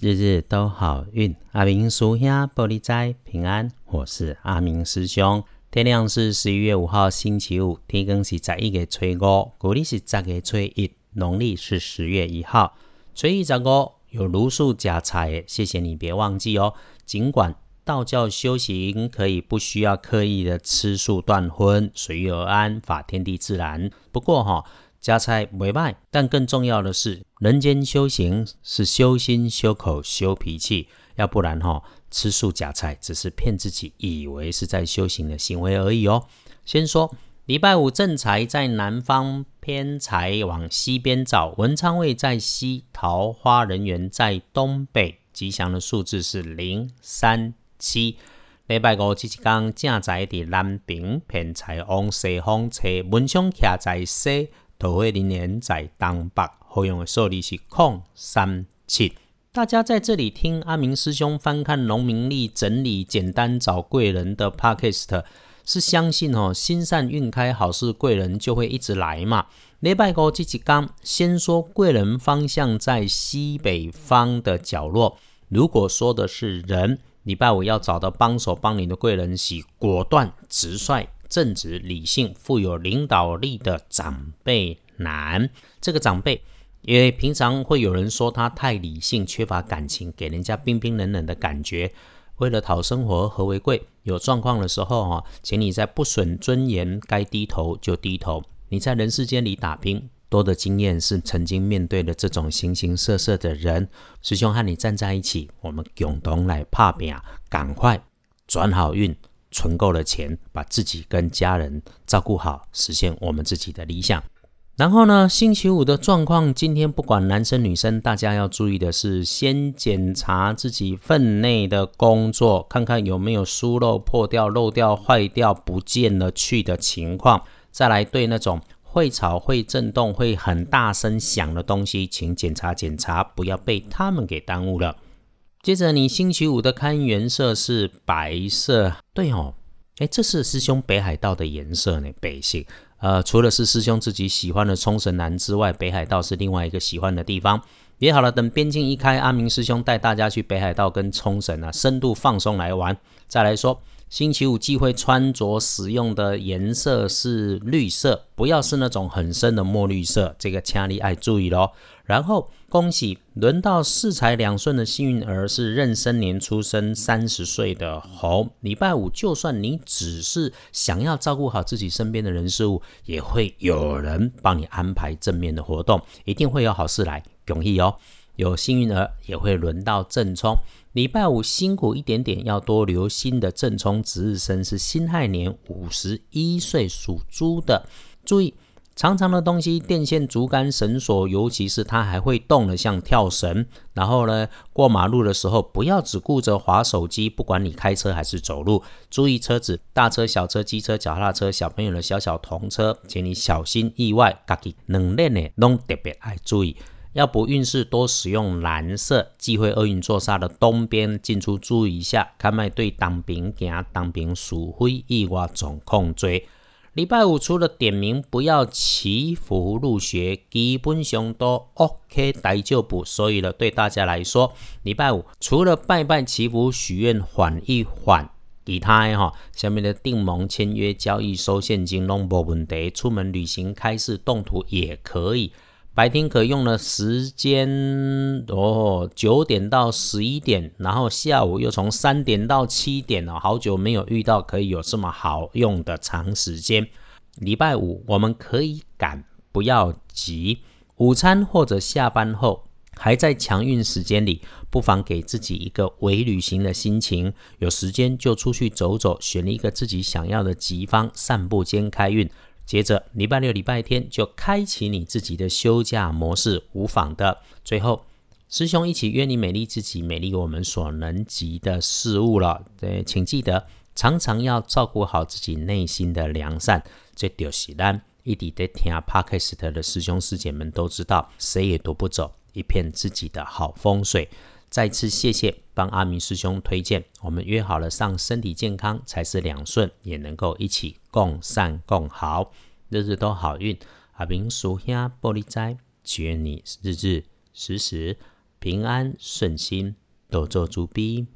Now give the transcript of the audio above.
日日都好运，阿明叔兄玻璃斋平安。我是阿明师兄。天亮是十一月五号星期五，天更是十一月初五，古历是十月初一，农历是十月一号。初一十五有如数加财，谢谢你，别忘记哦。尽管道教修行可以不需要刻意的吃素断荤，随遇而安，法天地自然。不过哈。加菜没卖，但更重要的是，人间修行是修心、修口、修脾气，要不然哈，吃素假菜只是骗自己，以为是在修行的行为而已哦。先说礼拜五正财在南方，偏财往西边找，文昌位在西，桃花人缘在东北，吉祥的数字是零、三、七。礼拜五即一天正财伫南边，偏财往西方车，文昌徛在西。桃花林年在东北，好用的数字是空三七。大家在这里听阿明师兄翻看农民历，整理简单找贵人的 podcast，是相信哦，心善运开，好事贵人就会一直来嘛。礼拜五这几刚先说贵人方向在西北方的角落。如果说的是人，礼拜五要找到帮手帮你的贵人是果断直率。正直、理性、富有领导力的长辈男，这个长辈，因为平常会有人说他太理性、缺乏感情，给人家冰冰冷冷的感觉。为了讨生活，和为贵。有状况的时候，哈，请你在不损尊严，该低头就低头。你在人世间里打拼，多的经验是曾经面对的这种形形色色的人。师兄和你站在一起，我们共同来怕病，赶快转好运。存够了钱，把自己跟家人照顾好，实现我们自己的理想。然后呢，星期五的状况，今天不管男生女生，大家要注意的是，先检查自己分内的工作，看看有没有疏漏、破掉、漏掉、坏掉、不见了去的情况。再来对那种会吵、会震动、会很大声响的东西，请检查检查，不要被他们给耽误了。接着，你星期五的开元色是白色，对哦，哎，这是师兄北海道的颜色呢，北信。呃，除了是师兄自己喜欢的冲绳蓝之外，北海道是另外一个喜欢的地方。别好了，等边境一开，阿明师兄带大家去北海道跟冲绳啊，深度放松来玩。再来说。星期五忌讳穿着使用的颜色是绿色，不要是那种很深的墨绿色，这个掐力爱注意咯。然后恭喜轮到四财两顺的幸运儿是壬申年出生三十岁的猴。礼拜五就算你只是想要照顾好自己身边的人事物，也会有人帮你安排正面的活动，一定会有好事来，容易哦！有幸运儿也会轮到正冲。礼拜五辛苦一点点，要多留心的正冲值日生是辛亥年五十一岁属猪的。注意，长长的东西，电线、竹竿、绳索，尤其是它还会动的，像跳绳。然后呢，过马路的时候，不要只顾着划手机，不管你开车还是走路，注意车子，大车、小车、机车、脚踏车，小朋友的小小童车，请你小心意外。家己能练的，拢特别爱注意。要不运势多使用蓝色，忌讳厄运坐煞的东边进出注意一下。看卖对当兵行当兵属灰意外总控追。礼拜五除了点名不要祈福入学，基本上都 OK 大就补。所以呢，对大家来说，礼拜五除了拜拜祈福许愿缓一缓，其他哈下面的订盟签约交易收现金拢无问题，出门旅行开市动土也可以。白天可用的时间哦，九点到十一点，然后下午又从三点到七点哦，好久没有遇到可以有这么好用的长时间。礼拜五我们可以赶，不要急。午餐或者下班后还在强运时间里，不妨给自己一个伪旅行的心情，有时间就出去走走，选一个自己想要的吉方，散步兼开运。接着礼拜六、礼拜天就开启你自己的休假模式，无妨的。最后，师兄一起约你美丽自己，美丽我们所能及的事物了。对，请记得常常要照顾好自己内心的良善。这就是咱一直在听 Podcast 的师兄师姐们都知道，谁也夺不走一片自己的好风水。再次谢谢帮阿明师兄推荐，我们约好了上身体健康才是两顺，也能够一起共善共好，日日都好运。阿明叔兄玻璃斋，祈愿你日日时时平安顺心，多做主逼。